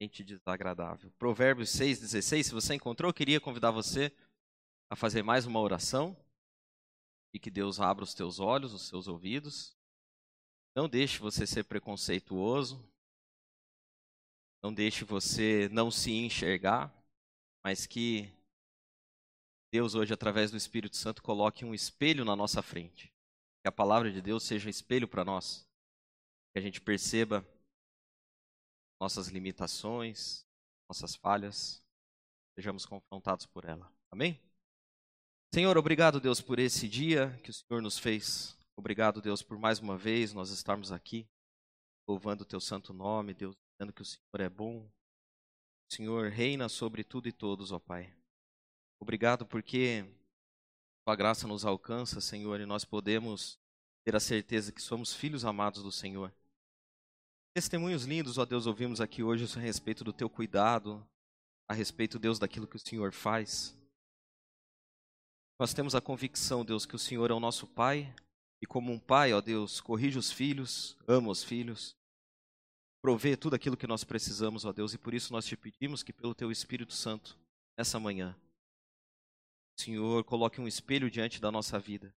gente desagradável. Provérbios 6,16, se você encontrou, eu queria convidar você a fazer mais uma oração e que Deus abra os teus olhos, os seus ouvidos. Não deixe você ser preconceituoso. Não deixe você não se enxergar, mas que Deus hoje, através do Espírito Santo, coloque um espelho na nossa frente. Que a palavra de Deus seja espelho para nós. Que a gente perceba nossas limitações, nossas falhas, sejamos confrontados por ela. Amém? Senhor, obrigado, Deus, por esse dia que o Senhor nos fez. Obrigado, Deus, por mais uma vez nós estarmos aqui, louvando o teu santo nome, Deus, dizendo que o Senhor é bom. O Senhor reina sobre tudo e todos, ó Pai. Obrigado porque tua graça nos alcança, Senhor, e nós podemos ter a certeza que somos filhos amados do Senhor. Testemunhos lindos, ó Deus, ouvimos aqui hoje a respeito do teu cuidado, a respeito, Deus, daquilo que o Senhor faz. Nós temos a convicção, Deus, que o Senhor é o nosso Pai, e como um Pai, ó Deus, corrige os filhos, ama os filhos, provê tudo aquilo que nós precisamos, ó Deus, e por isso nós te pedimos que pelo Teu Espírito Santo, nessa manhã, o Senhor coloque um espelho diante da nossa vida.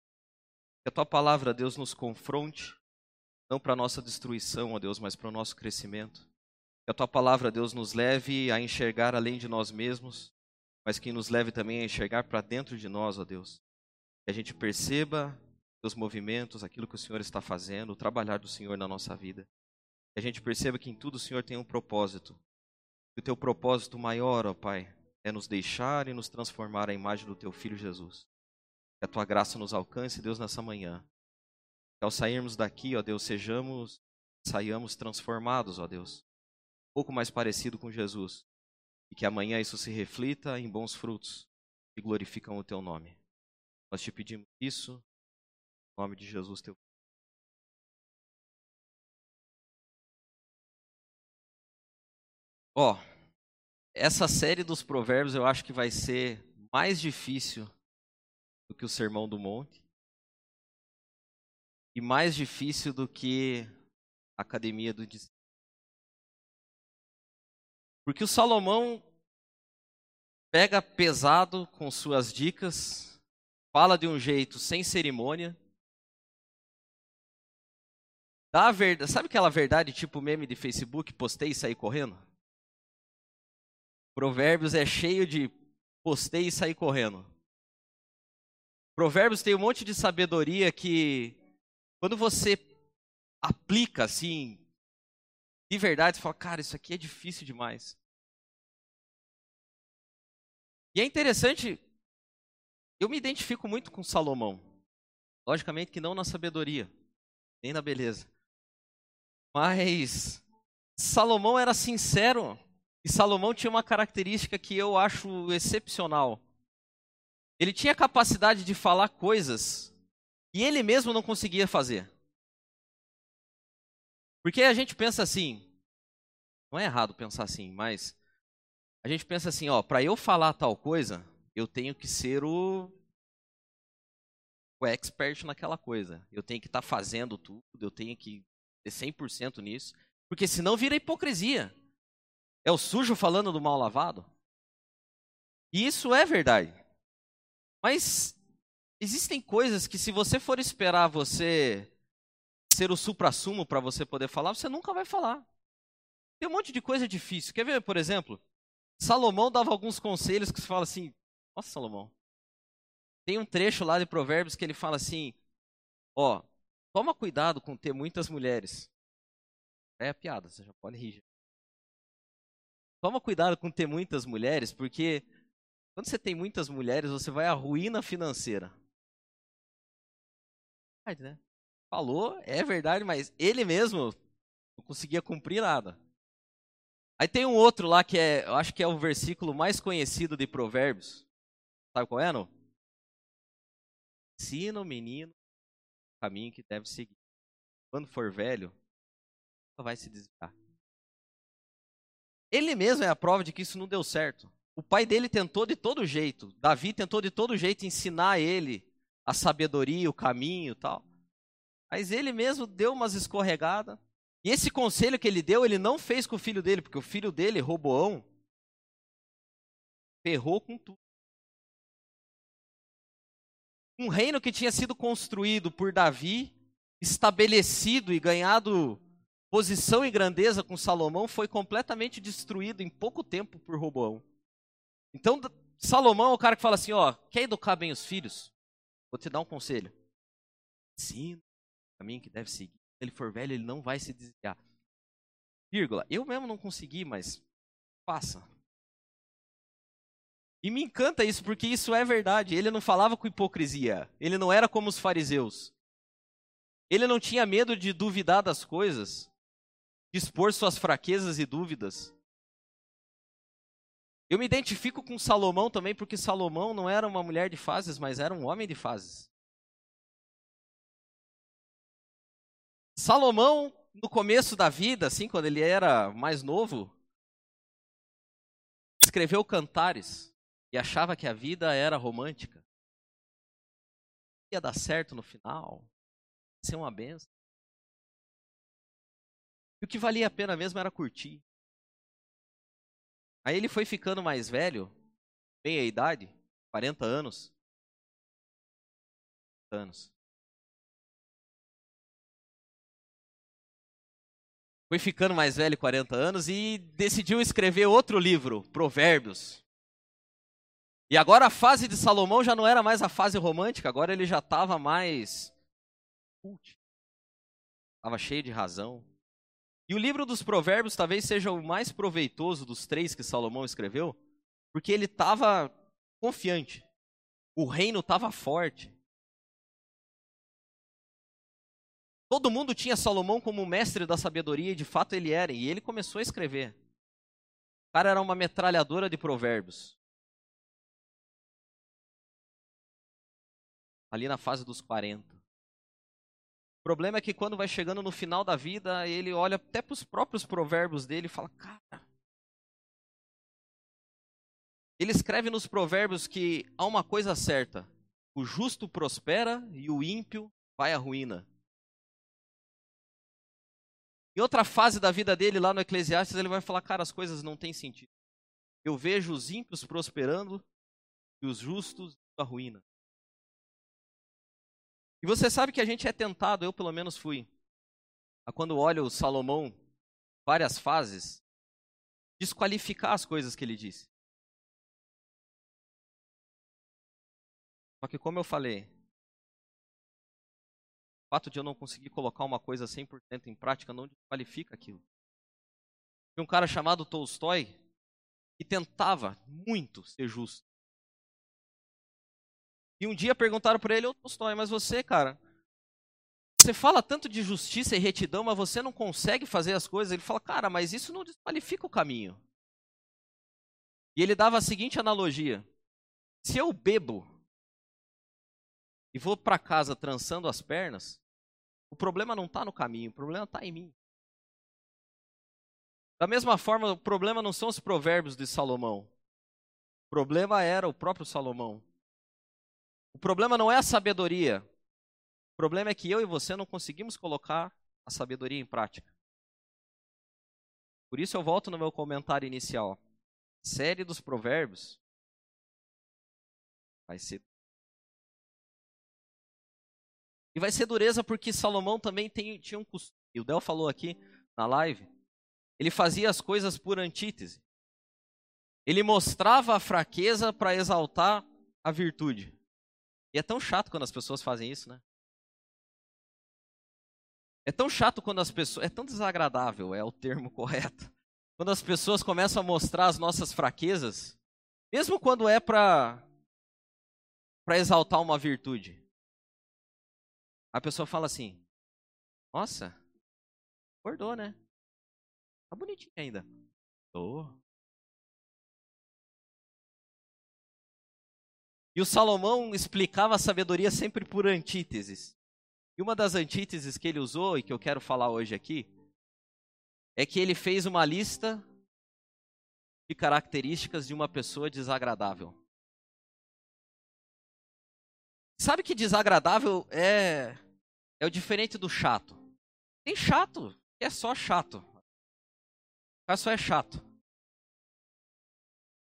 Que a Tua palavra, Deus, nos confronte, não para nossa destruição, ó Deus, mas para o nosso crescimento. Que a Tua palavra, Deus, nos leve a enxergar além de nós mesmos, mas que nos leve também a enxergar para dentro de nós, ó Deus. Que a gente perceba os movimentos, aquilo que o Senhor está fazendo, o trabalhar do Senhor na nossa vida. Que a gente perceba que em tudo o Senhor tem um propósito. Que o teu propósito maior, ó Pai, é nos deixar e nos transformar à imagem do teu Filho Jesus. Que a tua graça nos alcance, Deus, nessa manhã. Ao sairmos daqui, ó Deus, sejamos, saiamos transformados, ó Deus. Um pouco mais parecido com Jesus e que amanhã isso se reflita em bons frutos que glorificam o teu nome. Nós te pedimos isso, em nome de Jesus, teu Ó, oh, essa série dos provérbios eu acho que vai ser mais difícil do que o Sermão do Monte e mais difícil do que a Academia do. Porque o Salomão pega pesado com suas dicas, fala de um jeito sem cerimônia. Dá a verdade, sabe aquela verdade tipo meme de Facebook, postei e saí correndo? Provérbios é cheio de postei e saí correndo. Provérbios tem um monte de sabedoria que quando você aplica assim, de verdade, você fala, cara, isso aqui é difícil demais. E é interessante, eu me identifico muito com Salomão. Logicamente que não na sabedoria, nem na beleza. Mas Salomão era sincero e Salomão tinha uma característica que eu acho excepcional. Ele tinha capacidade de falar coisas que ele mesmo não conseguia fazer. Porque a gente pensa assim, não é errado pensar assim, mas a gente pensa assim, ó, para eu falar tal coisa, eu tenho que ser o o expert naquela coisa. Eu tenho que estar tá fazendo tudo, eu tenho que ter 100% nisso, porque senão vira hipocrisia. É o sujo falando do mal lavado. E isso é verdade. Mas existem coisas que se você for esperar você ser o supra-sumo para você poder falar, você nunca vai falar. Tem um monte de coisa difícil. Quer ver, por exemplo? Salomão dava alguns conselhos que você fala assim: Nossa, Salomão. Tem um trecho lá de Provérbios que ele fala assim: Ó, toma cuidado com ter muitas mulheres. É a piada, você já pode rir. Toma cuidado com ter muitas mulheres, porque quando você tem muitas mulheres, você vai à ruína financeira. Né? falou, é verdade, mas ele mesmo não conseguia cumprir nada. Aí tem um outro lá que é, eu acho que é o versículo mais conhecido de Provérbios. Sabe qual é, não? Ensina o menino o caminho que deve seguir. Quando for velho, vai se desviar. Ele mesmo é a prova de que isso não deu certo. O pai dele tentou de todo jeito. Davi tentou de todo jeito ensinar ele a sabedoria, o caminho, tal. Mas ele mesmo deu umas escorregadas E esse conselho que ele deu, ele não fez com o filho dele, porque o filho dele, Roboão, ferrou com tudo. Um reino que tinha sido construído por Davi, estabelecido e ganhado posição e grandeza com Salomão, foi completamente destruído em pouco tempo por Roboão. Então, Salomão é o cara que fala assim: ó, quer educar bem os filhos? Vou te dar um conselho. Ensina o caminho que deve seguir. Se ele for velho, ele não vai se desviar. Vírgula. Eu mesmo não consegui, mas faça. E me encanta isso, porque isso é verdade. Ele não falava com hipocrisia. Ele não era como os fariseus. Ele não tinha medo de duvidar das coisas, de expor suas fraquezas e dúvidas. Eu me identifico com Salomão também, porque Salomão não era uma mulher de fases, mas era um homem de fases. Salomão, no começo da vida, assim, quando ele era mais novo, escreveu cantares e achava que a vida era romântica. Ia dar certo no final, ia ser uma benção. E o que valia a pena mesmo era curtir. Aí ele foi ficando mais velho, bem a idade, 40 anos. anos. Foi ficando mais velho, 40 anos, e decidiu escrever outro livro, Provérbios. E agora a fase de Salomão já não era mais a fase romântica, agora ele já estava mais. Estava cheio de razão. E o livro dos Provérbios talvez seja o mais proveitoso dos três que Salomão escreveu, porque ele estava confiante. O reino estava forte. Todo mundo tinha Salomão como mestre da sabedoria, e de fato ele era, e ele começou a escrever. O cara era uma metralhadora de provérbios. Ali na fase dos 40 problema é que quando vai chegando no final da vida, ele olha até para os próprios provérbios dele e fala: Cara. Ele escreve nos provérbios que há uma coisa certa: o justo prospera e o ímpio vai à ruína. Em outra fase da vida dele, lá no Eclesiastes, ele vai falar: Cara, as coisas não têm sentido. Eu vejo os ímpios prosperando e os justos à ruína. E você sabe que a gente é tentado, eu pelo menos fui, a quando olho o Salomão, várias fases, desqualificar as coisas que ele disse. Só que como eu falei, o fato de eu não conseguir colocar uma coisa 100% em prática não desqualifica aquilo. Tem um cara chamado Tolstói que tentava muito ser justo. E um dia perguntaram para ele, ô Tolstói, mas você, cara, você fala tanto de justiça e retidão, mas você não consegue fazer as coisas. Ele fala, cara, mas isso não desqualifica o caminho. E ele dava a seguinte analogia: se eu bebo e vou para casa trançando as pernas, o problema não está no caminho, o problema está em mim. Da mesma forma, o problema não são os provérbios de Salomão. O problema era o próprio Salomão. O problema não é a sabedoria. O problema é que eu e você não conseguimos colocar a sabedoria em prática. Por isso eu volto no meu comentário inicial. Série dos provérbios vai ser e vai ser dureza porque Salomão também tem, tinha um costume. O Del falou aqui na live. Ele fazia as coisas por antítese. Ele mostrava a fraqueza para exaltar a virtude. E é tão chato quando as pessoas fazem isso, né? É tão chato quando as pessoas. É tão desagradável, é o termo correto. Quando as pessoas começam a mostrar as nossas fraquezas, mesmo quando é para para exaltar uma virtude. A pessoa fala assim: Nossa, acordou, né? Tá bonitinho ainda. Tô. E o Salomão explicava a sabedoria sempre por antíteses. E uma das antíteses que ele usou, e que eu quero falar hoje aqui, é que ele fez uma lista de características de uma pessoa desagradável. Sabe que desagradável é, é o diferente do chato. Tem chato. é só chato. O só é chato.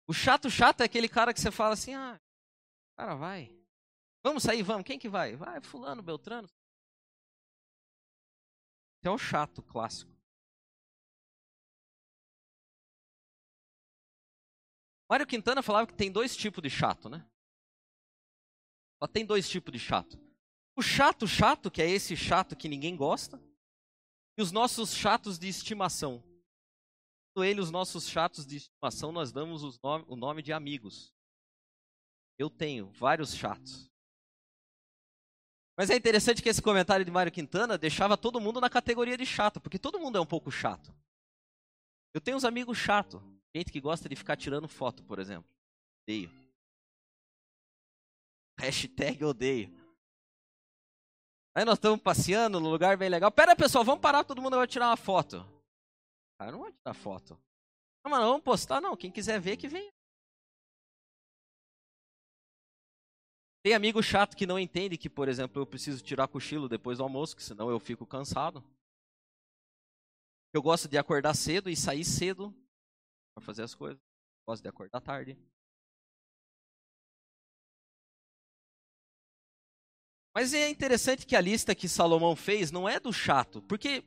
O chato chato é aquele cara que você fala assim, ah, cara vai. Vamos sair, vamos. Quem que vai? Vai, fulano, Beltrano. Esse é o chato clássico. Mário Quintana falava que tem dois tipos de chato, né? Só tem dois tipos de chato. O chato chato, que é esse chato que ninguém gosta, e os nossos chatos de estimação. Ele, os nossos chatos de estimação, nós damos nome, o nome de amigos. Eu tenho vários chatos. Mas é interessante que esse comentário de Mário Quintana deixava todo mundo na categoria de chato, porque todo mundo é um pouco chato. Eu tenho uns amigos chatos, gente que gosta de ficar tirando foto, por exemplo. Odeio. Hashtag odeio. Aí nós estamos passeando num lugar bem legal. Pera, pessoal, vamos parar, todo mundo vai tirar uma foto. Eu não vou tirar foto. Não, mas não vamos postar, não. Quem quiser ver, que venha. Tem amigo chato que não entende que, por exemplo, eu preciso tirar cochilo depois do almoço, que senão eu fico cansado. Eu gosto de acordar cedo e sair cedo para fazer as coisas. Gosto de acordar tarde. Mas é interessante que a lista que Salomão fez não é do chato, porque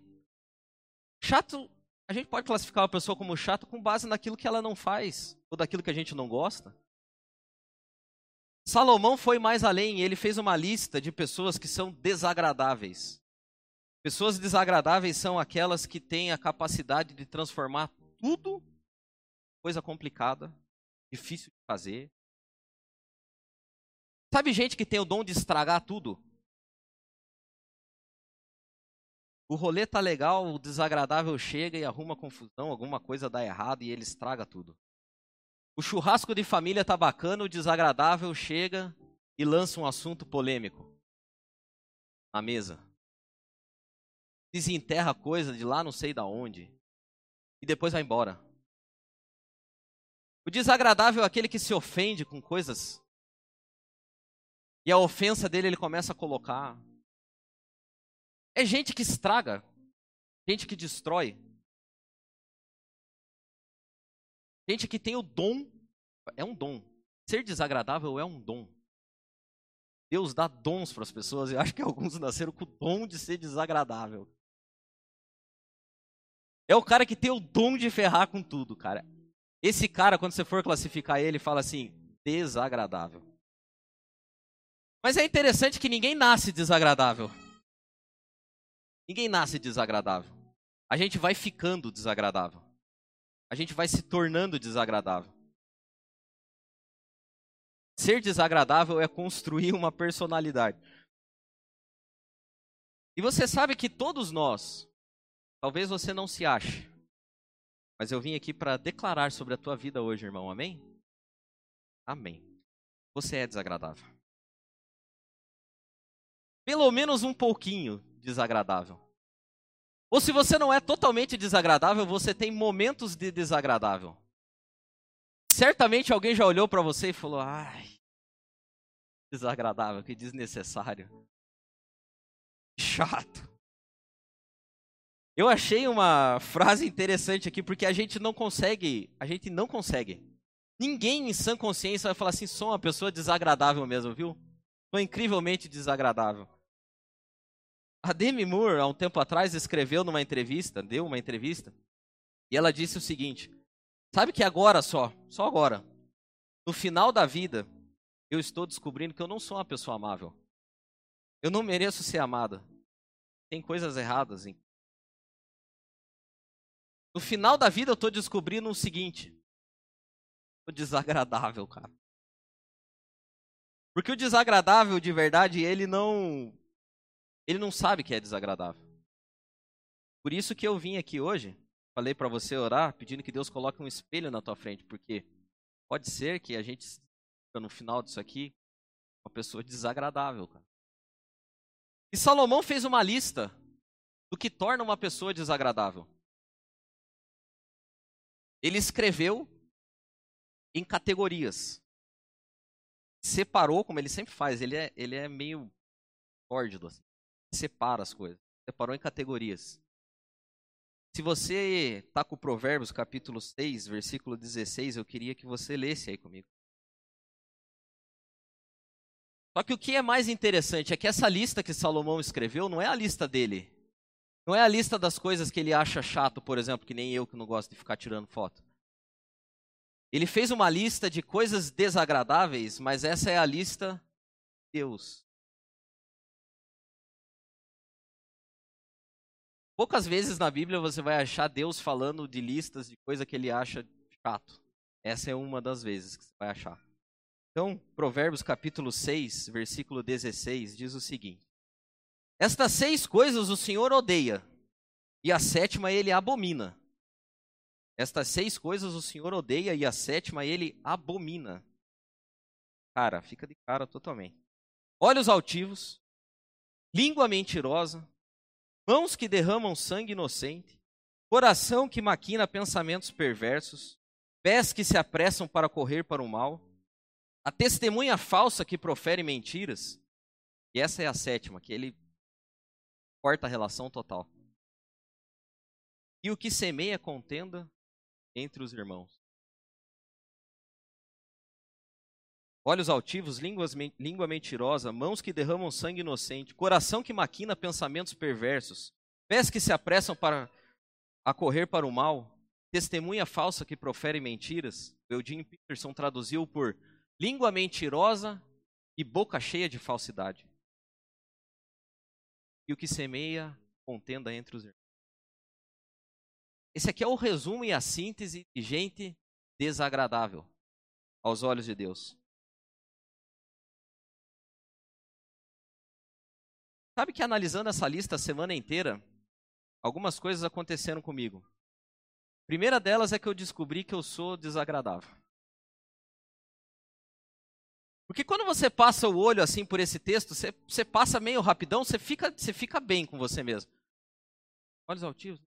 chato, a gente pode classificar uma pessoa como chato com base naquilo que ela não faz, ou daquilo que a gente não gosta. Salomão foi mais além, ele fez uma lista de pessoas que são desagradáveis. Pessoas desagradáveis são aquelas que têm a capacidade de transformar tudo coisa complicada, difícil de fazer. Sabe gente que tem o dom de estragar tudo? O rolê tá legal, o desagradável chega e arruma confusão, alguma coisa dá errado e ele estraga tudo. O churrasco de família tá bacana, o desagradável chega e lança um assunto polêmico na mesa. Desenterra coisa de lá não sei da onde e depois vai embora. O desagradável é aquele que se ofende com coisas e a ofensa dele ele começa a colocar. É gente que estraga, gente que destrói. Gente que tem o dom, é um dom. Ser desagradável é um dom. Deus dá dons para as pessoas, e acho que alguns nasceram com o dom de ser desagradável. É o cara que tem o dom de ferrar com tudo, cara. Esse cara, quando você for classificar ele, fala assim: desagradável. Mas é interessante que ninguém nasce desagradável. Ninguém nasce desagradável. A gente vai ficando desagradável a gente vai se tornando desagradável. Ser desagradável é construir uma personalidade. E você sabe que todos nós, talvez você não se ache, mas eu vim aqui para declarar sobre a tua vida hoje, irmão. Amém? Amém. Você é desagradável. Pelo menos um pouquinho desagradável. Ou se você não é totalmente desagradável, você tem momentos de desagradável. Certamente alguém já olhou para você e falou: "Ai, desagradável, que desnecessário. Chato". Eu achei uma frase interessante aqui porque a gente não consegue, a gente não consegue. Ninguém em sã consciência vai falar assim: "Sou uma pessoa desagradável mesmo, viu? Sou incrivelmente desagradável". A Demi Moore, há um tempo atrás, escreveu numa entrevista, deu uma entrevista, e ela disse o seguinte: Sabe que agora só, só agora, no final da vida, eu estou descobrindo que eu não sou uma pessoa amável. Eu não mereço ser amada. Tem coisas erradas. Hein? No final da vida, eu estou descobrindo o seguinte: o desagradável, cara. Porque o desagradável de verdade, ele não ele não sabe que é desagradável. Por isso que eu vim aqui hoje, falei para você orar, pedindo que Deus coloque um espelho na tua frente, porque pode ser que a gente no final disso aqui uma pessoa desagradável, cara. E Salomão fez uma lista do que torna uma pessoa desagradável. Ele escreveu em categorias. Separou, como ele sempre faz, ele é, ele é meio sórdido. Assim separa as coisas. Separou em categorias. Se você está com Provérbios capítulo 6, versículo 16, eu queria que você lesse aí comigo. Só que o que é mais interessante é que essa lista que Salomão escreveu não é a lista dele. Não é a lista das coisas que ele acha chato, por exemplo, que nem eu que não gosto de ficar tirando foto. Ele fez uma lista de coisas desagradáveis, mas essa é a lista de Deus. Poucas vezes na Bíblia você vai achar Deus falando de listas de coisa que ele acha chato. Essa é uma das vezes que você vai achar. Então, Provérbios capítulo 6, versículo 16 diz o seguinte: Estas seis coisas o Senhor odeia, e a sétima ele abomina. Estas seis coisas o Senhor odeia e a sétima ele abomina. Cara, fica de cara totalmente. Olhos altivos, língua mentirosa, mãos que derramam sangue inocente, coração que maquina pensamentos perversos, pés que se apressam para correr para o mal, a testemunha falsa que profere mentiras. E essa é a sétima, que ele corta a relação total. E o que semeia contenda entre os irmãos. Olhos altivos, línguas, língua mentirosa, mãos que derramam sangue inocente, coração que maquina pensamentos perversos, pés que se apressam para a correr para o mal, testemunha falsa que profere mentiras. Eugene Peterson traduziu por língua mentirosa e boca cheia de falsidade. E o que semeia contenda entre os irmãos. Esse aqui é o resumo e a síntese de gente desagradável aos olhos de Deus. Sabe que analisando essa lista a semana inteira, algumas coisas aconteceram comigo. A primeira delas é que eu descobri que eu sou desagradável. Porque quando você passa o olho assim por esse texto, você, você passa meio rapidão, você fica, você fica bem com você mesmo. Olhos altivos.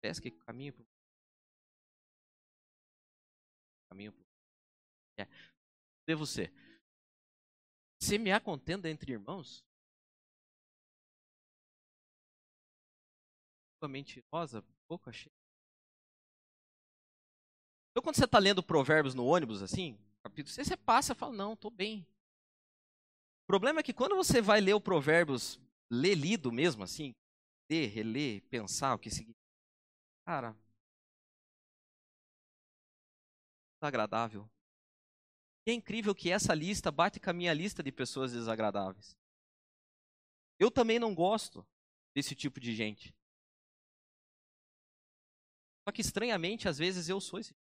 pés que caminham para caminho pro... é. Devo ser. Semear contenda entre irmãos? mentirosa, boca cheia. Então, quando você está lendo Provérbios no ônibus, assim, capítulo 6, você passa e fala, não, estou bem. O problema é que quando você vai ler o Provérbios, ler lido mesmo, assim, ler, reler, pensar o que significa, Cara, desagradável. E é incrível que essa lista bate com a minha lista de pessoas desagradáveis. Eu também não gosto desse tipo de gente. Só que estranhamente, às vezes eu sou esse. Tipo.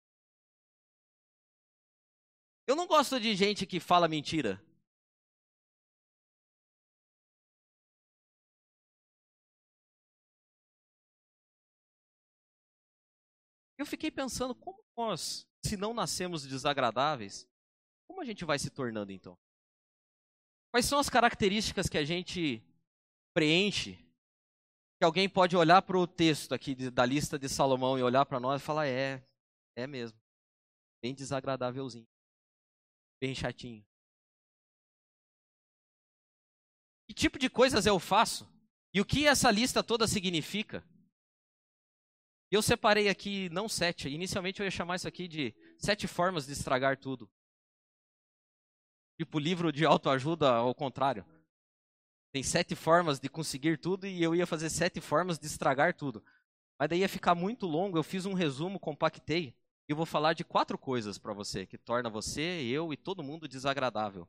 Eu não gosto de gente que fala mentira. Eu fiquei pensando, como nós, se não nascemos desagradáveis, a gente vai se tornando então? Quais são as características que a gente preenche? Que alguém pode olhar para o texto aqui da lista de Salomão e olhar para nós e falar: é, é mesmo. Bem desagradávelzinho. Bem chatinho. Que tipo de coisas eu faço? E o que essa lista toda significa? Eu separei aqui, não sete, inicialmente eu ia chamar isso aqui de sete formas de estragar tudo. Tipo livro de autoajuda ao contrário. Tem sete formas de conseguir tudo e eu ia fazer sete formas de estragar tudo. Mas daí ia ficar muito longo, eu fiz um resumo, compactei e vou falar de quatro coisas para você que torna você, eu e todo mundo desagradável.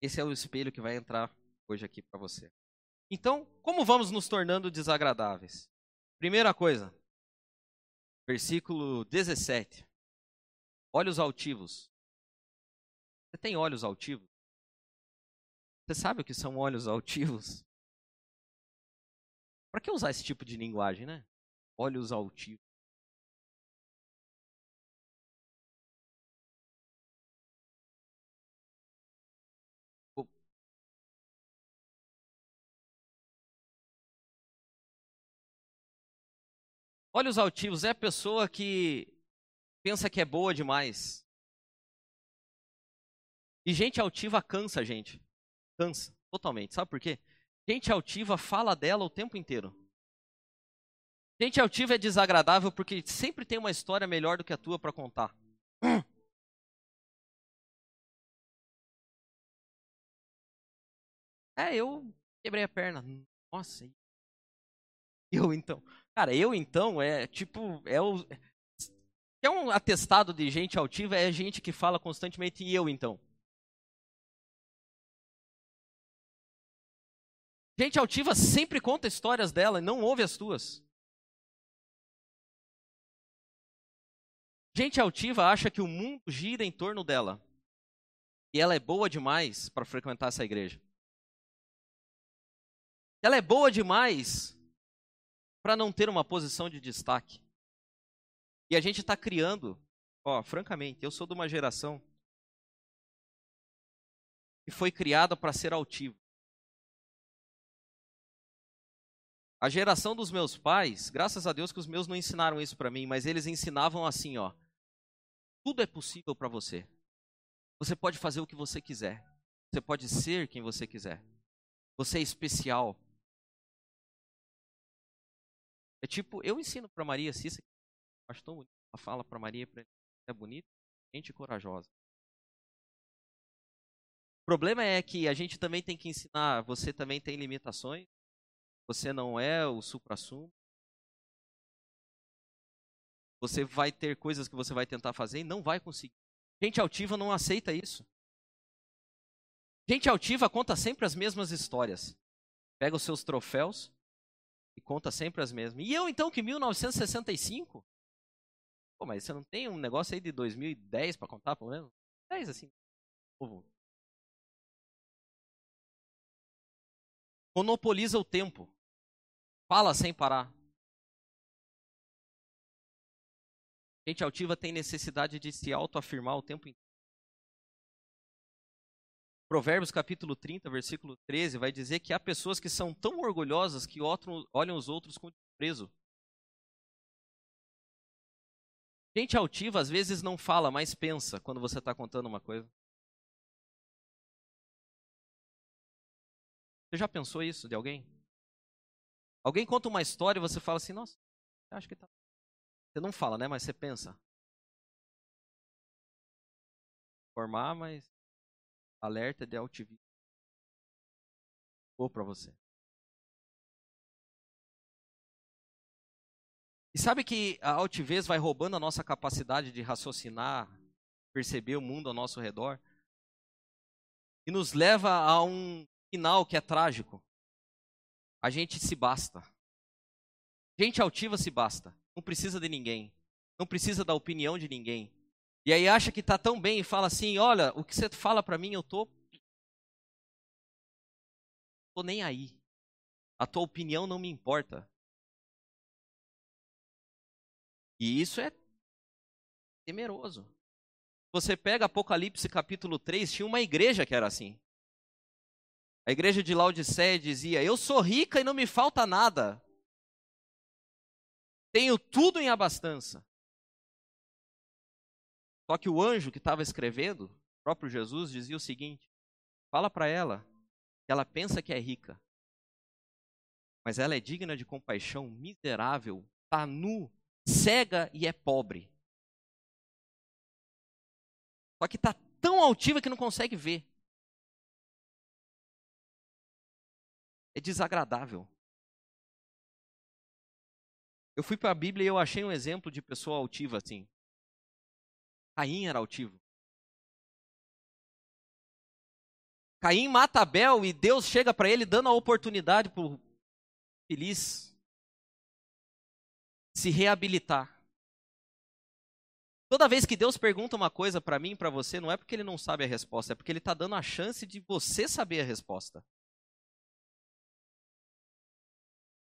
Esse é o espelho que vai entrar hoje aqui para você. Então, como vamos nos tornando desagradáveis? Primeira coisa, versículo 17. Olhos altivos. Você tem olhos altivos? Você sabe o que são olhos altivos? Para que usar esse tipo de linguagem, né? Olhos altivos. Olhos altivos é a pessoa que pensa que é boa demais. E gente altiva cansa, gente. Cansa, totalmente. Sabe por quê? Gente altiva fala dela o tempo inteiro. Gente altiva é desagradável porque sempre tem uma história melhor do que a tua para contar. É, eu quebrei a perna. Nossa. Eu então. Cara, eu então é tipo. É o. É um atestado de gente altiva, é gente que fala constantemente e eu então. Gente altiva sempre conta histórias dela e não ouve as tuas. Gente altiva acha que o mundo gira em torno dela. E ela é boa demais para frequentar essa igreja. Ela é boa demais para não ter uma posição de destaque. E a gente está criando, ó, francamente, eu sou de uma geração que foi criada para ser altivo. A geração dos meus pais, graças a Deus que os meus não ensinaram isso para mim, mas eles ensinavam assim, ó. Tudo é possível para você. Você pode fazer o que você quiser. Você pode ser quem você quiser. Você é especial. É tipo, eu ensino para Maria Cissa, acho tão bonito, ela fala para Maria, é bonita, gente corajosa. O problema é que a gente também tem que ensinar, você também tem limitações, você não é o supra-sumo. Você vai ter coisas que você vai tentar fazer e não vai conseguir. Gente altiva não aceita isso. Gente altiva conta sempre as mesmas histórias. Pega os seus troféus, e conta sempre as mesmas. E eu então que 1965? Pô, mas você não tem um negócio aí de 2010 para contar, pelo menos? 10 assim. Monopoliza o tempo. Fala sem parar. Gente altiva tem necessidade de se autoafirmar o tempo inteiro. Provérbios capítulo 30, versículo 13, vai dizer que há pessoas que são tão orgulhosas que olham os outros com desprezo. Gente altiva às vezes não fala, mas pensa quando você está contando uma coisa. Você já pensou isso de alguém? Alguém conta uma história e você fala assim, nossa, acho que tá. Você não fala, né? Mas você pensa. Formar, mas Alerta de altivismo. Ou para você. E sabe que a altivez vai roubando a nossa capacidade de raciocinar, perceber o mundo ao nosso redor? E nos leva a um final que é trágico. A gente se basta. Gente altiva se basta. Não precisa de ninguém. Não precisa da opinião de ninguém. E aí acha que está tão bem e fala assim: olha, o que você fala para mim, eu tô, tô nem aí. A tua opinião não me importa. E isso é temeroso. Você pega Apocalipse capítulo 3, tinha uma igreja que era assim. A igreja de Laodiceia dizia: Eu sou rica e não me falta nada. Tenho tudo em abastança. Só que o anjo que estava escrevendo, o próprio Jesus, dizia o seguinte: fala para ela que ela pensa que é rica, mas ela é digna de compaixão, miserável, está nu, cega e é pobre. Só que está tão altiva que não consegue ver. É desagradável. Eu fui para a Bíblia e eu achei um exemplo de pessoa altiva assim. Caim era altivo. Caim mata Abel e Deus chega para ele dando a oportunidade para o feliz se reabilitar. Toda vez que Deus pergunta uma coisa para mim para você, não é porque ele não sabe a resposta, é porque ele está dando a chance de você saber a resposta.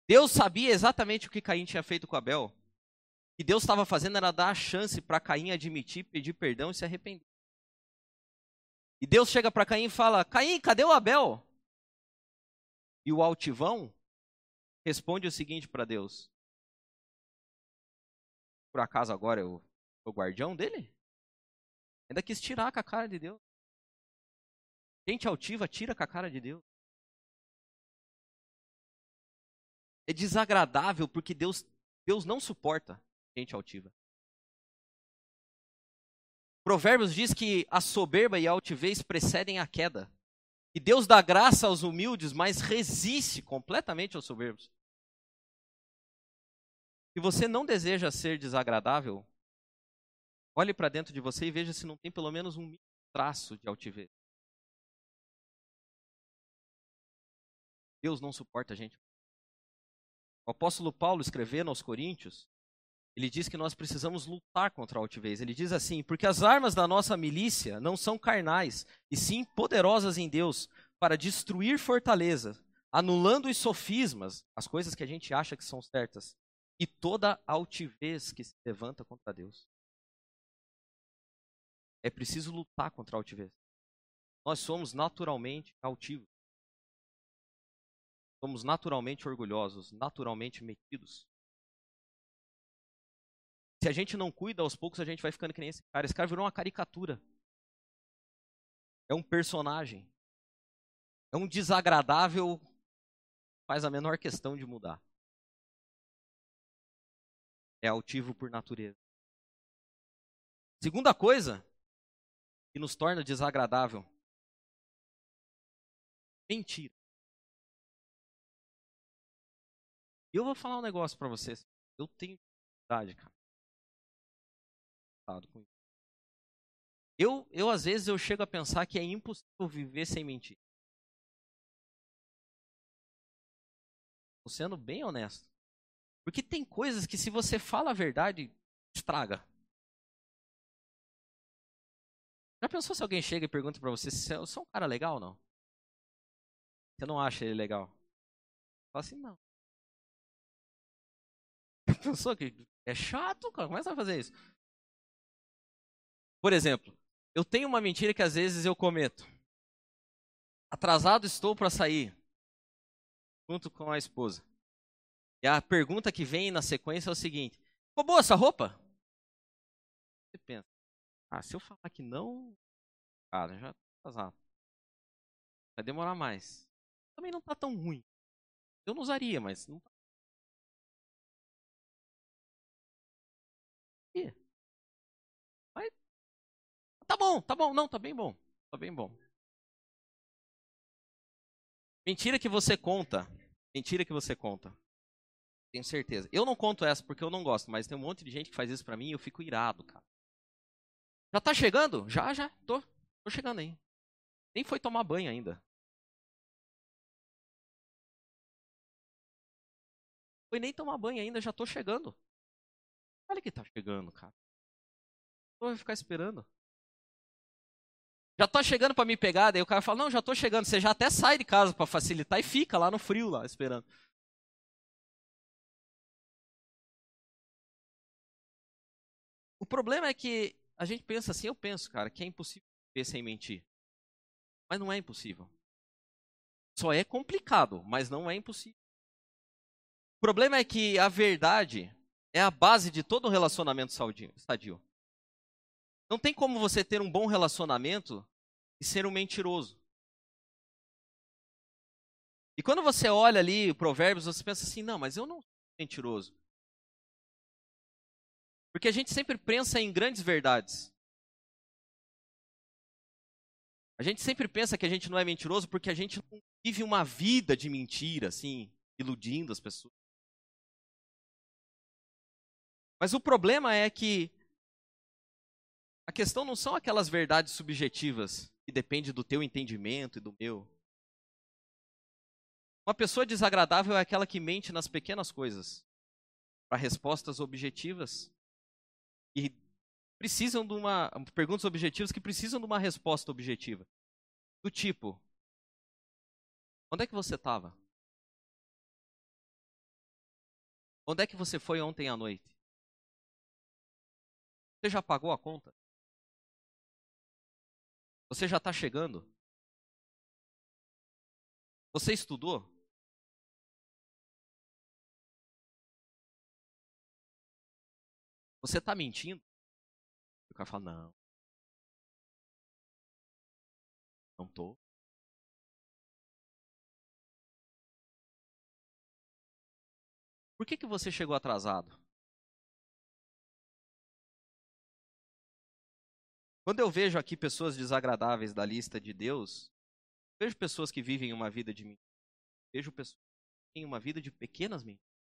Deus sabia exatamente o que Caim tinha feito com Abel que Deus estava fazendo era dar a chance para Caim admitir, pedir perdão e se arrepender. E Deus chega para Caim e fala: Caim, cadê o Abel? E o altivão responde o seguinte para Deus: Por acaso agora eu sou o guardião dele? Ainda quis tirar com a cara de Deus. Gente altiva tira com a cara de Deus. É desagradável porque Deus, Deus não suporta gente altiva. Provérbios diz que a soberba e a altivez precedem a queda. E Deus dá graça aos humildes, mas resiste completamente aos soberbos. Se você não deseja ser desagradável, olhe para dentro de você e veja se não tem pelo menos um traço de altivez. Deus não suporta a gente. O apóstolo Paulo escrevendo aos Coríntios, ele diz que nós precisamos lutar contra a altivez. Ele diz assim: porque as armas da nossa milícia não são carnais, e sim poderosas em Deus para destruir fortalezas, anulando os sofismas, as coisas que a gente acha que são certas, e toda altivez que se levanta contra Deus. É preciso lutar contra a altivez. Nós somos naturalmente altivos. Somos naturalmente orgulhosos, naturalmente metidos. Se a gente não cuida, aos poucos a gente vai ficando que nem esse cara. Esse cara virou uma caricatura. É um personagem. É um desagradável, faz a menor questão de mudar. É altivo por natureza. Segunda coisa que nos torna desagradável: mentira. Eu vou falar um negócio para vocês. Eu tenho dificuldade, cara. Eu, eu, às vezes, eu chego a pensar que é impossível viver sem mentir. Tô sendo bem honesto. Porque tem coisas que se você fala a verdade, estraga. Já pensou se alguém chega e pergunta pra você se você é um cara legal ou não? Você não acha ele legal? Fala assim, não. Pensou que é chato, cara? Como é que você vai fazer isso? Por exemplo, eu tenho uma mentira que às vezes eu cometo. Atrasado estou para sair, junto com a esposa. E a pergunta que vem na sequência é o seguinte: Ficou boa essa roupa? Você pensa, ah, se eu falar que não, cara, já tá atrasado. Vai demorar mais. Também não tá tão ruim. Eu não usaria, mas não tá. Tá bom, tá bom, não, tá bem bom. Tá bem bom. Mentira que você conta. Mentira que você conta. Tenho certeza. Eu não conto essa porque eu não gosto, mas tem um monte de gente que faz isso pra mim e eu fico irado, cara. Já tá chegando? Já, já. Tô. Tô chegando aí. Nem foi tomar banho ainda. Foi nem tomar banho ainda, já tô chegando. Olha que tá chegando, cara. Vou ficar esperando. Já tô chegando para me pegar, daí o cara fala: "Não, já tô chegando". Você já até sai de casa para facilitar e fica lá no frio lá esperando. O problema é que a gente pensa assim, eu penso, cara, que é impossível viver sem mentir. Mas não é impossível. Só é complicado, mas não é impossível. O problema é que a verdade é a base de todo relacionamento sadio. Não tem como você ter um bom relacionamento e ser um mentiroso. E quando você olha ali o Provérbios, você pensa assim: não, mas eu não sou mentiroso. Porque a gente sempre pensa em grandes verdades. A gente sempre pensa que a gente não é mentiroso porque a gente não vive uma vida de mentira, assim, iludindo as pessoas. Mas o problema é que a questão não são aquelas verdades subjetivas que dependem do teu entendimento e do meu. Uma pessoa desagradável é aquela que mente nas pequenas coisas para respostas objetivas e precisam de uma perguntas objetivas que precisam de uma resposta objetiva. Do tipo: Onde é que você estava? Onde é que você foi ontem à noite? Você já pagou a conta? Você já está chegando? Você estudou? Você está mentindo? O cara fala, não. Não estou. Por que, que você chegou atrasado? Quando eu vejo aqui pessoas desagradáveis da lista de Deus, vejo pessoas que vivem uma vida de mentira. Vejo pessoas que têm uma vida de pequenas mentiras.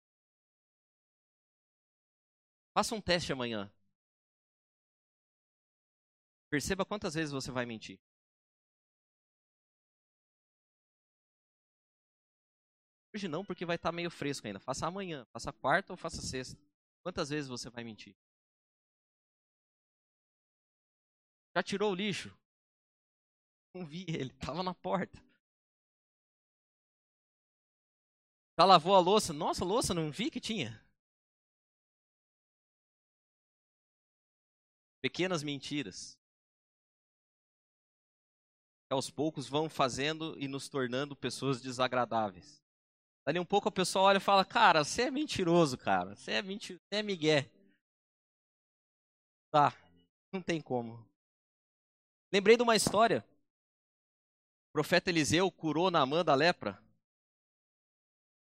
Faça um teste amanhã. Perceba quantas vezes você vai mentir. Hoje não, porque vai estar tá meio fresco ainda. Faça amanhã, faça quarta ou faça sexta. Quantas vezes você vai mentir? Já tirou o lixo? Não vi ele, estava na porta. Já lavou a louça? Nossa, louça, não vi que tinha. Pequenas mentiras. Que aos poucos vão fazendo e nos tornando pessoas desagradáveis. Dali um pouco a pessoa olha e fala: Cara, você é mentiroso, cara. Você é, menti você é migué. Tá, não tem como. Lembrei de uma história. O profeta Eliseu curou Naamã da lepra.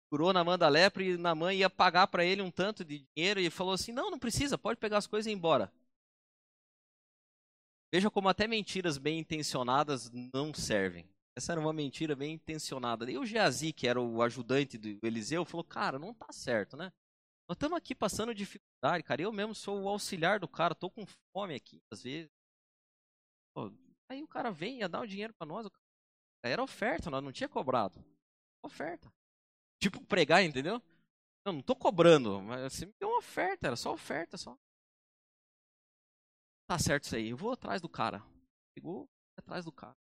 Curou Naamã da lepra e Naamã ia pagar para ele um tanto de dinheiro e falou assim: Não, não precisa, pode pegar as coisas e ir embora. Veja como até mentiras bem intencionadas não servem. Essa era uma mentira bem intencionada. E o Geazi, que era o ajudante do Eliseu, falou: Cara, não tá certo, né? Nós estamos aqui passando dificuldade, cara. Eu mesmo sou o auxiliar do cara, tô com fome aqui, às vezes. Pô, aí o cara vem e ia dar o dinheiro para nós. Era oferta, nós não tinha cobrado. Oferta. Tipo pregar, entendeu? Eu não tô cobrando, mas você me deu uma oferta, era só oferta, só. Tá certo isso aí, eu vou atrás do cara. Pegou atrás do cara.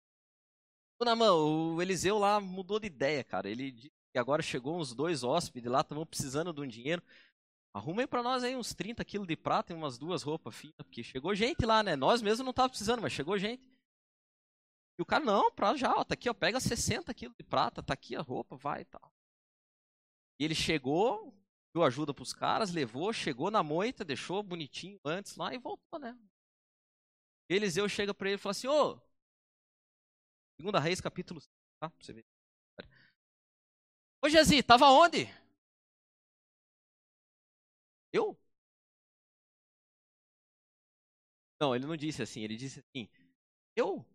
Dona mão, o Eliseu lá mudou de ideia, cara. Ele que agora chegou uns dois hóspedes lá, estavam precisando de um dinheiro. Arruma aí pra nós aí uns 30 quilos de prata e umas duas roupas finas, porque chegou gente lá, né? Nós mesmos não tava precisando, mas chegou gente. E o cara, não, pra já, ó, tá aqui, ó, pega 60 quilos de prata, tá aqui a roupa, vai e tal. E ele chegou, deu ajuda pros caras, levou, chegou na moita, deixou bonitinho antes lá e voltou, né? Eliseu chega pra ele e fala assim, ô, Segunda Reis, capítulo 5, tá? Pra você ver. Ô, Gezi, tava onde? Eu? Não, ele não disse assim. Ele disse assim: Eu?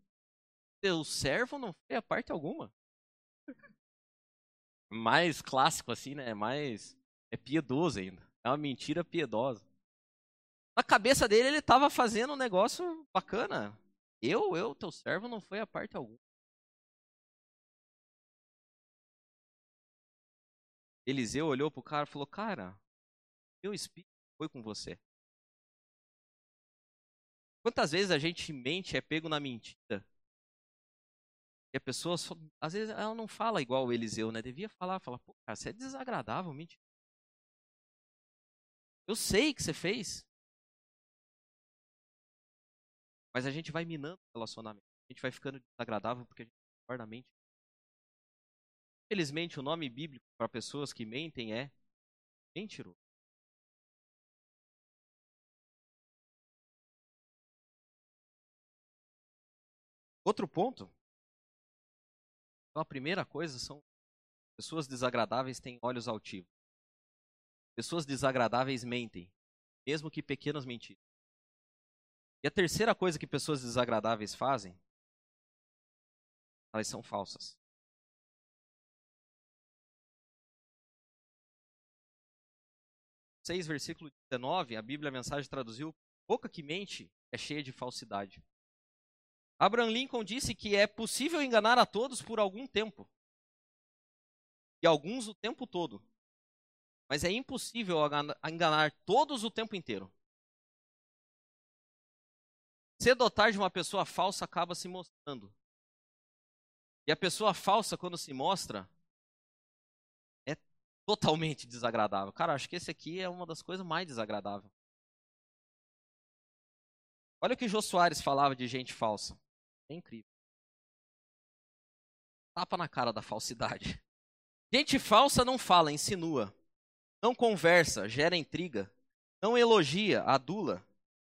Teu servo não foi a parte alguma. Mais clássico assim, né? Mais. É piedoso ainda. É uma mentira piedosa. Na cabeça dele, ele estava fazendo um negócio bacana. Eu, eu, teu servo, não foi a parte alguma. Eliseu olhou pro cara e falou: Cara, meu espírito foi com você. Quantas vezes a gente mente, é pego na mentira? E a pessoa, só, às vezes, ela não fala igual o Eliseu, né? Devia falar, falar, pô, cara, você é desagradável, mentira. Eu sei que você fez. Mas a gente vai minando o relacionamento. A gente vai ficando desagradável porque a gente torna a mente Infelizmente, o nome bíblico para pessoas que mentem é mentiroso. Outro ponto. Então, a primeira coisa são pessoas desagradáveis têm olhos altivos. Pessoas desagradáveis mentem, mesmo que pequenas mentiras. E a terceira coisa que pessoas desagradáveis fazem, elas são falsas. 6, versículo 19, a Bíblia a mensagem traduziu: boca que mente é cheia de falsidade. Abraham Lincoln disse que é possível enganar a todos por algum tempo. E alguns o tempo todo. Mas é impossível enganar todos o tempo inteiro. Cedo ou tarde, uma pessoa falsa acaba se mostrando. E a pessoa falsa, quando se mostra, totalmente desagradável. Cara, acho que esse aqui é uma das coisas mais desagradáveis. Olha o que Jô Soares falava de gente falsa. É incrível. Tapa na cara da falsidade. Gente falsa não fala, insinua. Não conversa, gera intriga. Não elogia, adula.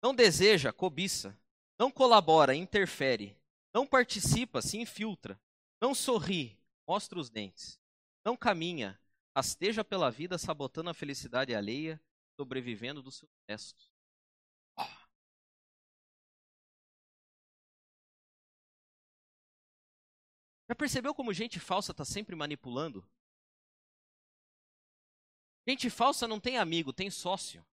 Não deseja, cobiça. Não colabora, interfere. Não participa, se infiltra. Não sorri, mostra os dentes. Não caminha, rasteja pela vida sabotando a felicidade alheia, sobrevivendo dos seus restos. Já percebeu como gente falsa está sempre manipulando? Gente falsa não tem amigo, tem sócio.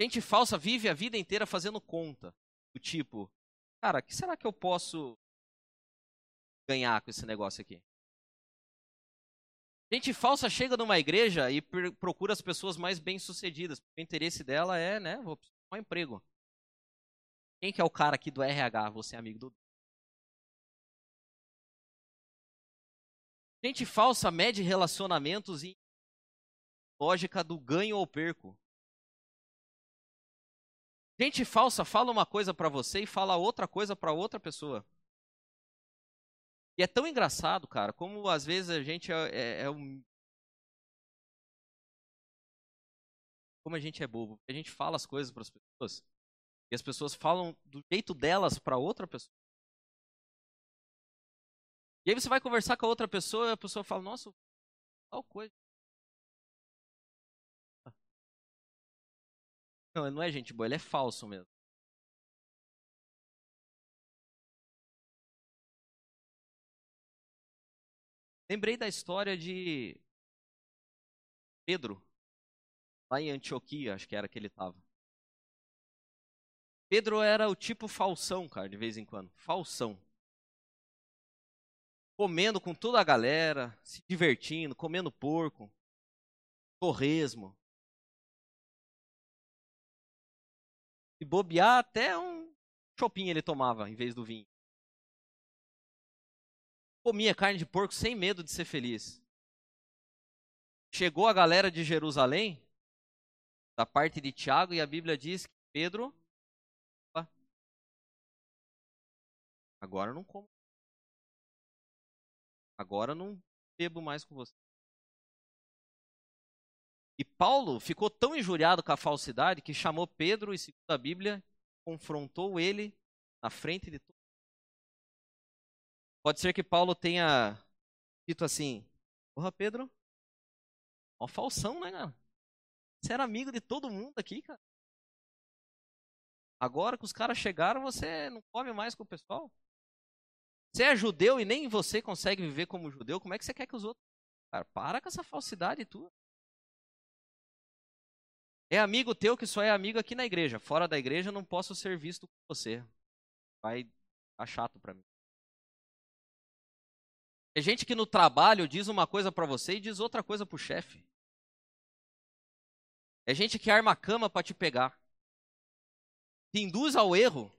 Gente falsa vive a vida inteira fazendo conta. Do tipo, cara, o que será que eu posso ganhar com esse negócio aqui? Gente falsa chega numa igreja e procura as pessoas mais bem-sucedidas. O interesse dela é, né, vou precisar um emprego. Quem que é o cara aqui do RH? Você é amigo do Gente falsa mede relacionamentos em lógica do ganho ou perco. Gente falsa fala uma coisa para você e fala outra coisa para outra pessoa. E é tão engraçado, cara, como às vezes a gente é, é, é um. Como a gente é bobo. A gente fala as coisas para as pessoas e as pessoas falam do jeito delas para outra pessoa. E aí você vai conversar com a outra pessoa e a pessoa fala, nossa, tal coisa. Não, não é gente boa, ele é falso mesmo. Lembrei da história de Pedro, lá em Antioquia, acho que era que ele estava. Pedro era o tipo falsão, cara, de vez em quando. Falsão comendo com toda a galera, se divertindo, comendo porco, torresmo. E bobear até um chopinho ele tomava em vez do vinho. Comia carne de porco sem medo de ser feliz. Chegou a galera de Jerusalém, da parte de Tiago, e a Bíblia diz que Pedro. Agora não como Agora não bebo mais com você. E Paulo ficou tão injuriado com a falsidade que chamou Pedro e, segundo a Bíblia, confrontou ele na frente de todos. Pode ser que Paulo tenha dito assim: Porra, Pedro, uma falsão, né, cara? Você era amigo de todo mundo aqui, cara. Agora que os caras chegaram, você não come mais com o pessoal? Você é judeu e nem você consegue viver como judeu, como é que você quer que os outros. Cara, para com essa falsidade tua. É amigo teu que só é amigo aqui na igreja. Fora da igreja não posso ser visto com você. Vai ficar chato para mim. É gente que no trabalho diz uma coisa para você e diz outra coisa pro chefe. É gente que arma a cama para te pegar. Te induz ao erro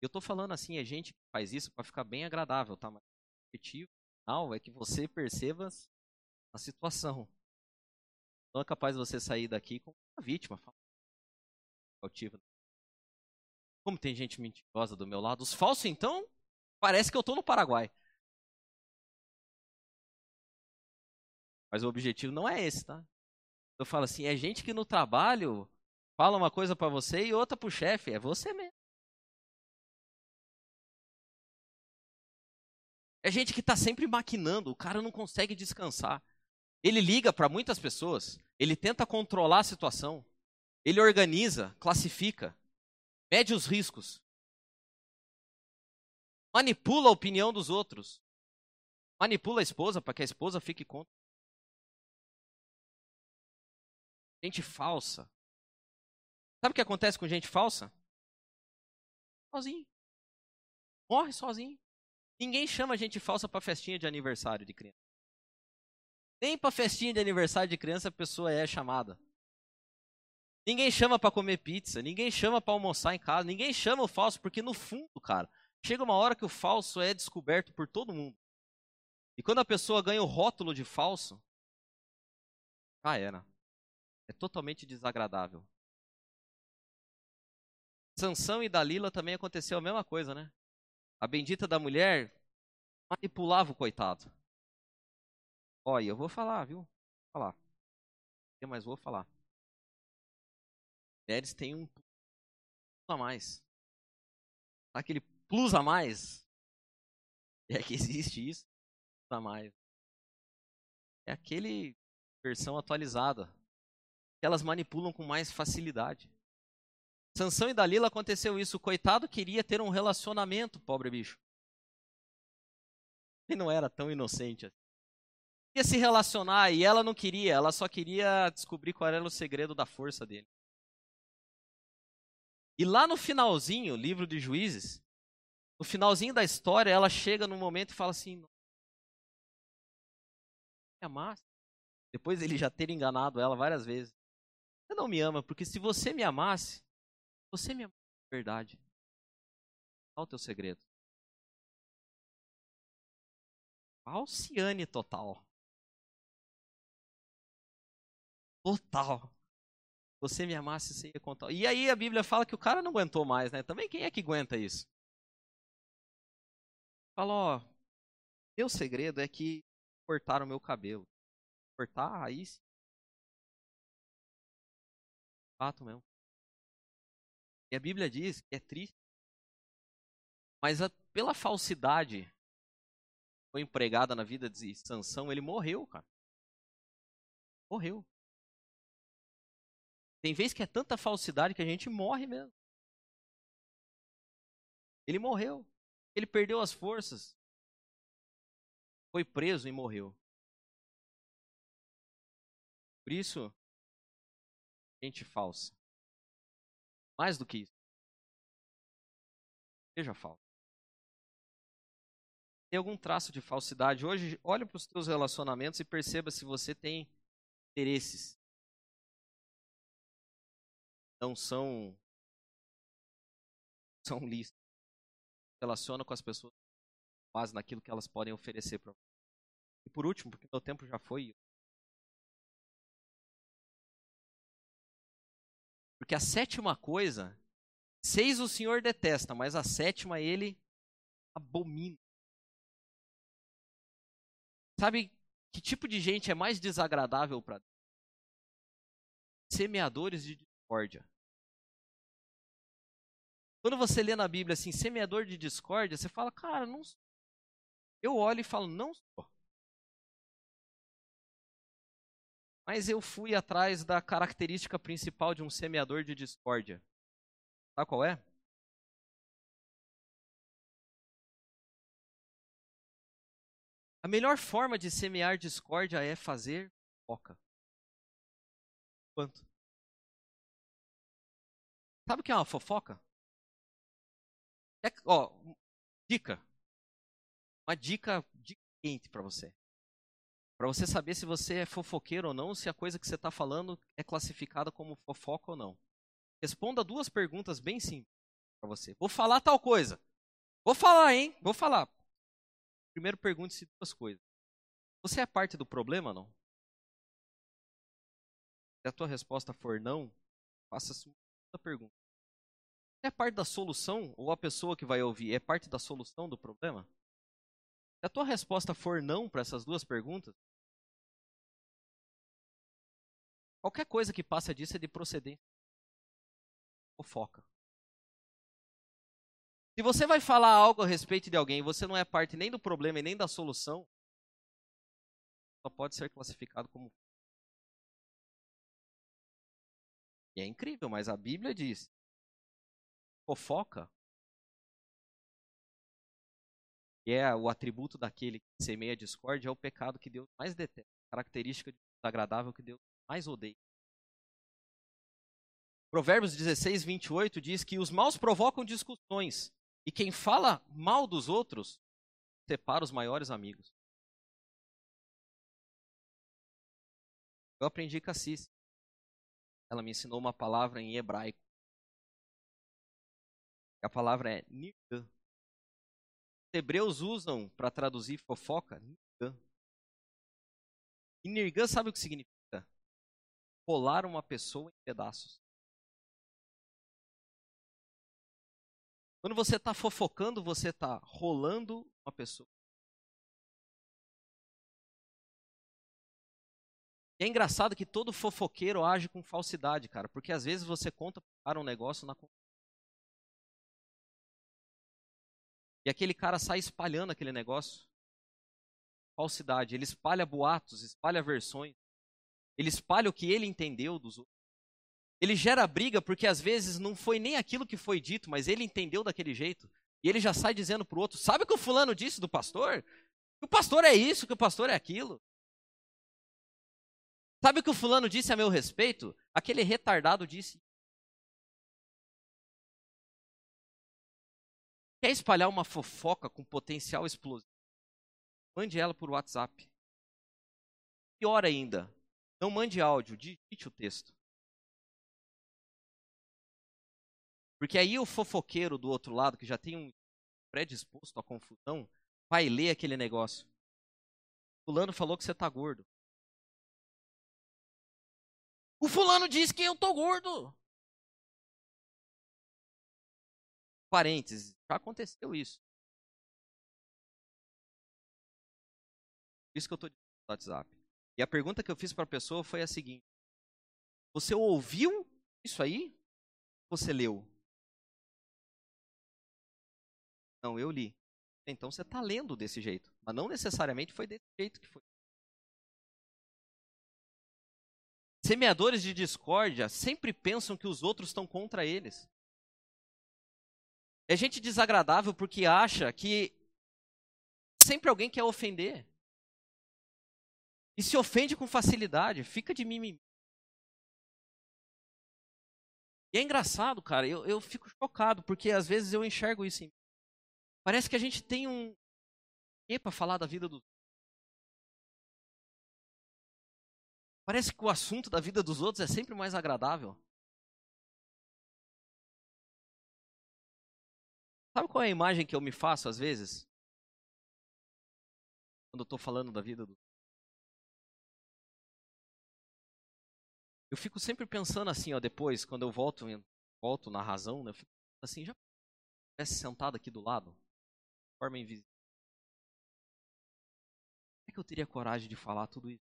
Eu estou falando assim, é gente que faz isso para ficar bem agradável, tá? Mas o objetivo final é que você perceba a situação. Não é capaz de você sair daqui como uma vítima. Como tem gente mentirosa do meu lado. Os falsos, então, parece que eu estou no Paraguai. Mas o objetivo não é esse, tá? Eu falo assim, é gente que no trabalho fala uma coisa para você e outra pro chefe. É você mesmo. É gente que está sempre maquinando, o cara não consegue descansar. Ele liga para muitas pessoas, ele tenta controlar a situação, ele organiza, classifica, mede os riscos, manipula a opinião dos outros, manipula a esposa para que a esposa fique contra. Gente falsa. Sabe o que acontece com gente falsa? Sozinho. Morre sozinho. Ninguém chama gente falsa para festinha de aniversário de criança. Nem para festinha de aniversário de criança a pessoa é chamada. Ninguém chama para comer pizza, ninguém chama para almoçar em casa, ninguém chama o falso porque no fundo, cara, chega uma hora que o falso é descoberto por todo mundo. E quando a pessoa ganha o rótulo de falso, já era. É totalmente desagradável. Sansão e Dalila também aconteceu a mesma coisa, né? A bendita da mulher manipulava o coitado. Olha, eu vou falar, viu? Vou falar. Mas vou falar. Mulheres têm um plus a mais. Aquele plus a mais. É que existe isso, não mais. É aquele versão atualizada. Que elas manipulam com mais facilidade. Sansão e Dalila aconteceu isso. O coitado queria ter um relacionamento, pobre bicho. E não era tão inocente assim. Queria se relacionar e ela não queria, ela só queria descobrir qual era o segredo da força dele. E lá no finalzinho, livro de Juízes, no finalzinho da história, ela chega num momento e fala assim: Me amasse. Depois ele já ter enganado ela várias vezes. Você não me ama, porque se você me amasse, você me ama de verdade. Qual o teu segredo? Falciane total. Total você me amasse, você ia contar. E aí a Bíblia fala que o cara não aguentou mais, né? Também quem é que aguenta isso? Fala, ó, meu segredo é que cortaram meu cabelo. Cortar a raiz? Fato mesmo. E a Bíblia diz que é triste. Mas a, pela falsidade que foi empregada na vida de Sansão, ele morreu, cara. Morreu. Tem vezes que é tanta falsidade que a gente morre mesmo. Ele morreu. Ele perdeu as forças. Foi preso e morreu. Por isso, gente falsa. Mais do que isso. Seja falso. Tem algum traço de falsidade? Hoje, olhe para os seus relacionamentos e perceba se você tem interesses não são são listas. Relaciona com as pessoas base naquilo que elas podem oferecer para você. E por último, porque meu tempo já foi. Porque a sétima coisa, seis o Senhor detesta, mas a sétima ele abomina. Sabe que tipo de gente é mais desagradável para Deus? Semeadores de discórdia. Quando você lê na Bíblia assim, semeador de discórdia, você fala, cara, não sou. Eu olho e falo, não sou. Mas eu fui atrás da característica principal de um semeador de discórdia. Sabe qual é? A melhor forma de semear discórdia é fazer foca. Quanto? Sabe o que é uma fofoca? É, ó, dica. Uma dica, dica quente para você. Para você saber se você é fofoqueiro ou não, se a coisa que você está falando é classificada como fofoca ou não. Responda duas perguntas bem simples para você. Vou falar tal coisa. Vou falar, hein? Vou falar. Primeiro pergunte-se duas coisas. Você é parte do problema ou não? Se a tua resposta for não, faça-se uma segunda pergunta é parte da solução, ou a pessoa que vai ouvir é parte da solução do problema? Se a tua resposta for não para essas duas perguntas, qualquer coisa que passa disso é de procedência. Fofoca. Se você vai falar algo a respeito de alguém e você não é parte nem do problema e nem da solução, só pode ser classificado como. E é incrível, mas a Bíblia diz fofoca, que é o atributo daquele que semeia discórdia, é o pecado que Deus mais detesta, característica desagradável que Deus mais odeia. Provérbios 16, 28 diz que os maus provocam discussões, e quem fala mal dos outros separa os maiores amigos. Eu aprendi com a Cis. Ela me ensinou uma palavra em hebraico. A palavra é nirgan. Os hebreus usam para traduzir fofoca nirgan. E nirgan sabe o que significa? Rolar uma pessoa em pedaços. Quando você está fofocando, você está rolando uma pessoa. E é engraçado que todo fofoqueiro age com falsidade, cara, porque às vezes você conta para um negócio na E aquele cara sai espalhando aquele negócio. Falsidade. Ele espalha boatos, espalha versões. Ele espalha o que ele entendeu dos outros. Ele gera briga porque às vezes não foi nem aquilo que foi dito, mas ele entendeu daquele jeito. E ele já sai dizendo para o outro: Sabe o que o fulano disse do pastor? Que o pastor é isso, que o pastor é aquilo. Sabe o que o fulano disse a meu respeito? Aquele retardado disse. Quer espalhar uma fofoca com potencial explosivo? Mande ela por WhatsApp. Pior ainda, não mande áudio, digite o texto. Porque aí o fofoqueiro do outro lado, que já tem um predisposto à confusão, vai ler aquele negócio. Fulano falou que você tá gordo. O fulano disse que eu tô gordo. Parênteses, já aconteceu isso. Isso que eu tô dizendo no WhatsApp. E a pergunta que eu fiz para a pessoa foi a seguinte: Você ouviu isso aí? Você leu? Não, eu li. Então você está lendo desse jeito. Mas não necessariamente foi desse jeito que foi. Semeadores de discórdia sempre pensam que os outros estão contra eles. É gente desagradável porque acha que sempre alguém quer ofender. E se ofende com facilidade, fica de mimimi. E é engraçado, cara, eu, eu fico chocado, porque às vezes eu enxergo isso em. Parece que a gente tem um quê para falar da vida dos Parece que o assunto da vida dos outros é sempre mais agradável. Sabe qual é a imagem que eu me faço às vezes? Quando eu estou falando da vida do Eu fico sempre pensando assim, ó, depois, quando eu volto, volto na razão, né, eu fico assim, já tivesse sentado aqui do lado, de forma invisível. Como é que eu teria coragem de falar tudo isso?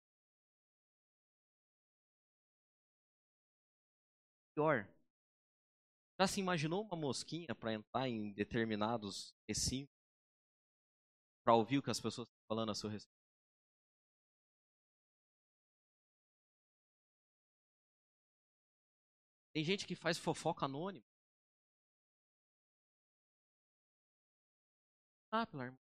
Pior, já se imaginou uma mosquinha para entrar em determinados recintos para ouvir o que as pessoas estão falando a seu respeito? Tem gente que faz fofoca anônima. Ah, pela irmã.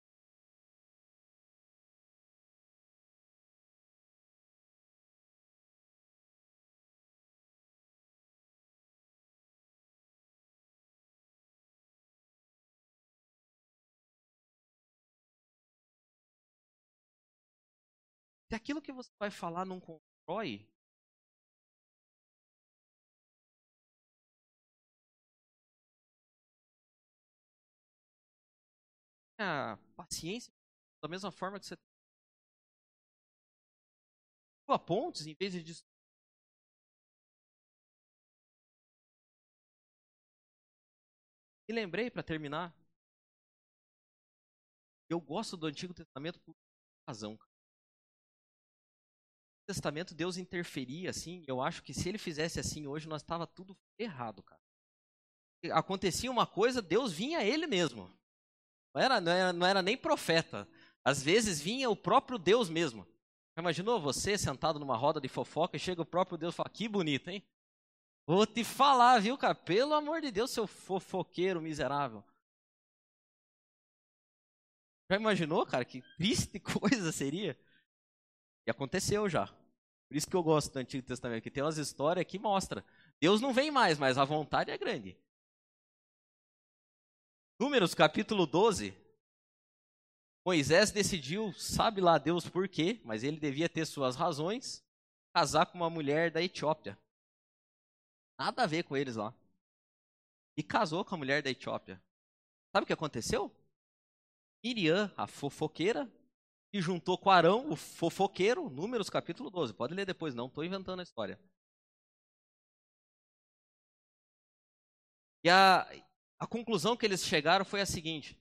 Se aquilo que você vai falar não constrói, tenha paciência da mesma forma que você a pontes em vez de E lembrei para terminar. Eu gosto do Antigo Testamento por razão. No Testamento Deus interferia assim, eu acho que se ele fizesse assim hoje nós estava tudo errado, cara. Acontecia uma coisa, Deus vinha ele mesmo. Não era, não era, não era nem profeta. Às vezes vinha o próprio Deus mesmo. Imaginou você sentado numa roda de fofoca e chega o próprio Deus e fala: Que bonito, hein? Vou te falar, viu, cara? Pelo amor de Deus, seu fofoqueiro miserável. Já imaginou, cara? Que triste coisa seria? E aconteceu já. Por isso que eu gosto do Antigo Testamento, que tem umas histórias que mostra. Deus não vem mais, mas a vontade é grande. Números capítulo 12. Moisés decidiu, sabe lá Deus por quê, mas ele devia ter suas razões, casar com uma mulher da Etiópia. Nada a ver com eles lá. E casou com a mulher da Etiópia. Sabe o que aconteceu? Miriam, a fofoqueira, se juntou com Arão, o fofoqueiro, Números capítulo 12. Pode ler depois, não estou inventando a história. E a, a conclusão que eles chegaram foi a seguinte: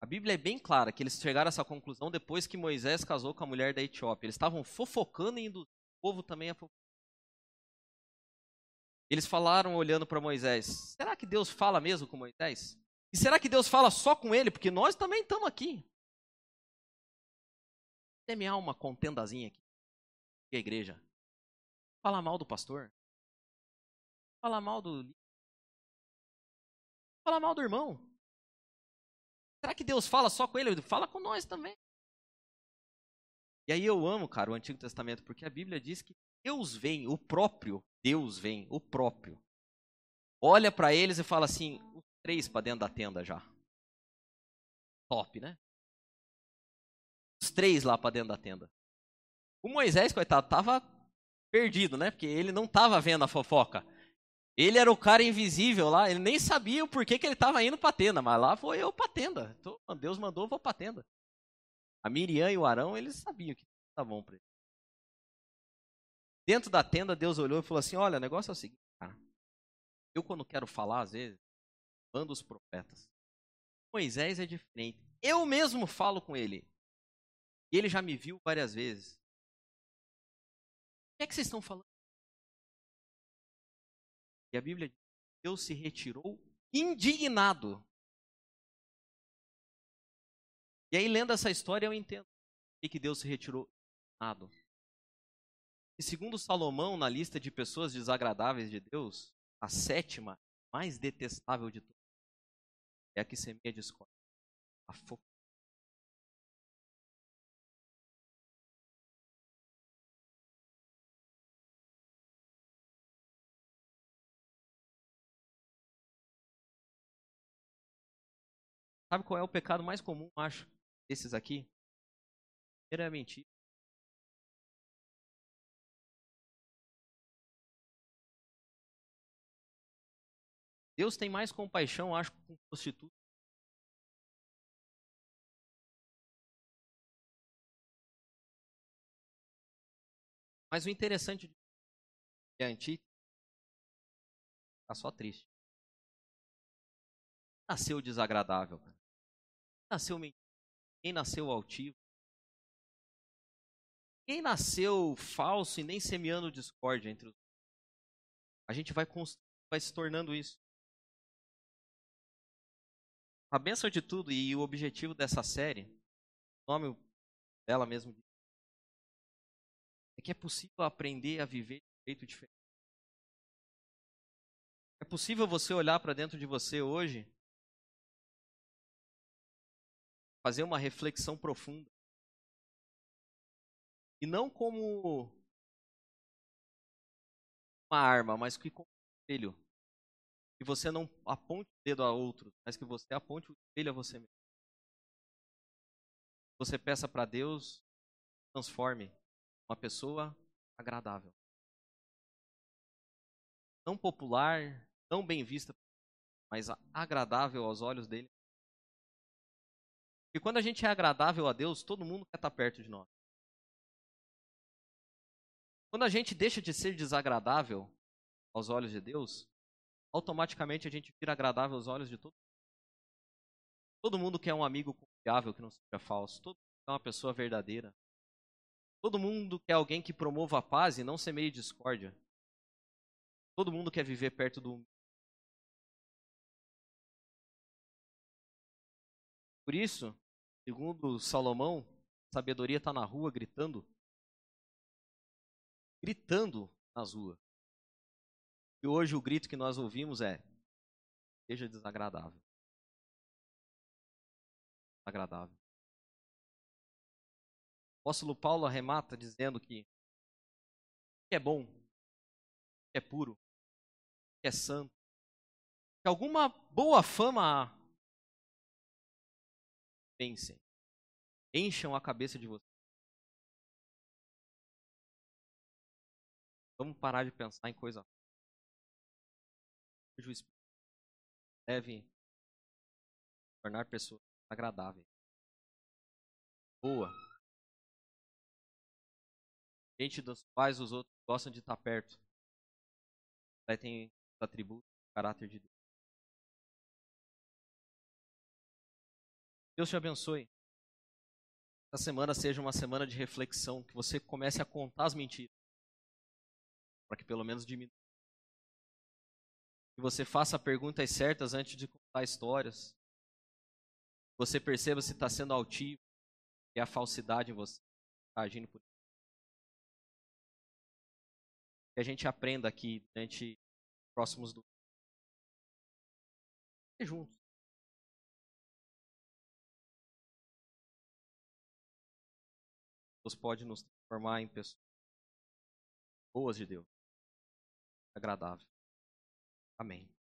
a Bíblia é bem clara que eles chegaram a essa conclusão depois que Moisés casou com a mulher da Etiópia. Eles estavam fofocando e indo o povo também a fofocar. Eles falaram olhando para Moisés: será que Deus fala mesmo com Moisés? E será que Deus fala só com ele? Porque nós também estamos aqui. Semear uma contendazinha aqui. E a igreja. Falar mal do pastor. Falar mal do. Falar mal do irmão. Será que Deus fala só com ele? Fala com nós também. E aí eu amo, cara, o Antigo Testamento, porque a Bíblia diz que Deus vem, o próprio Deus vem, o próprio. Olha para eles e fala assim: os três para dentro da tenda já. Top, né? Os três lá para dentro da tenda. O Moisés, coitado, tava perdido, né? Porque ele não tava vendo a fofoca. Ele era o cara invisível lá, ele nem sabia o porquê que ele estava indo para a tenda, mas lá foi eu para a tenda. Então, Deus mandou, eu vou para a tenda. A Miriam e o Arão, eles sabiam que tá bom para eles. Dentro da tenda, Deus olhou e falou assim: Olha, o negócio é o seguinte, cara. Eu, quando quero falar, às vezes, mando os profetas. Moisés é diferente. Eu mesmo falo com ele. E ele já me viu várias vezes. O que é que vocês estão falando? E a Bíblia diz que Deus se retirou indignado. E aí, lendo essa história, eu entendo por que Deus se retirou indignado. E segundo Salomão, na lista de pessoas desagradáveis de Deus, a sétima, mais detestável de todas, é a que semeia discórdia. A fofoca. Sabe qual é o pecado mais comum, acho, desses aqui? Primeiro é mentira. Deus tem mais compaixão, acho, com prostituta. Mas o interessante é a antítese está só triste. Nasceu desagradável, cara. Nasceu mentiroso. Quem nasceu altivo. Quem nasceu falso e nem semeando discórdia entre os. A gente vai, vai se tornando isso. A bênção de tudo e o objetivo dessa série, o nome dela mesmo é que é possível aprender a viver de um jeito diferente. É possível você olhar para dentro de você hoje, fazer uma reflexão profunda. E não como uma arma, mas que como um espelho que você não aponte o dedo a outros, mas que você aponte o espelho a você mesmo. Você peça para Deus, transforme uma pessoa agradável. Não popular, não bem vista, mas agradável aos olhos dele. E quando a gente é agradável a Deus, todo mundo quer estar perto de nós. Quando a gente deixa de ser desagradável aos olhos de Deus, automaticamente a gente vira agradável aos olhos de todo mundo. Todo mundo quer um amigo confiável que não seja falso. Todo mundo quer uma pessoa verdadeira. Todo mundo quer alguém que promova a paz e não semeie discórdia. Todo mundo quer viver perto do. Por isso, segundo Salomão, sabedoria está na rua gritando. Gritando nas ruas. E hoje o grito que nós ouvimos é: seja desagradável. Agradável. O apóstolo Paulo arremata dizendo que que é bom, que é puro, que é santo, que alguma boa fama pensem, encham a cabeça de vocês. Vamos parar de pensar em coisa o Espírito deve tornar pessoas agradáveis, boa, gente dos quais os outros gostam de estar perto, aí tem os atributos caráter de Deus. Deus te abençoe. Essa semana seja uma semana de reflexão, que você comece a contar as mentiras, para que pelo menos diminua. Que você faça perguntas certas antes de contar histórias. Que você perceba se está sendo altivo, e é a falsidade em você está agindo por isso. Que a gente aprenda aqui durante os próximos domingos. juntos. Deus pode nos transformar em pessoas boas de Deus, agradável. Amém.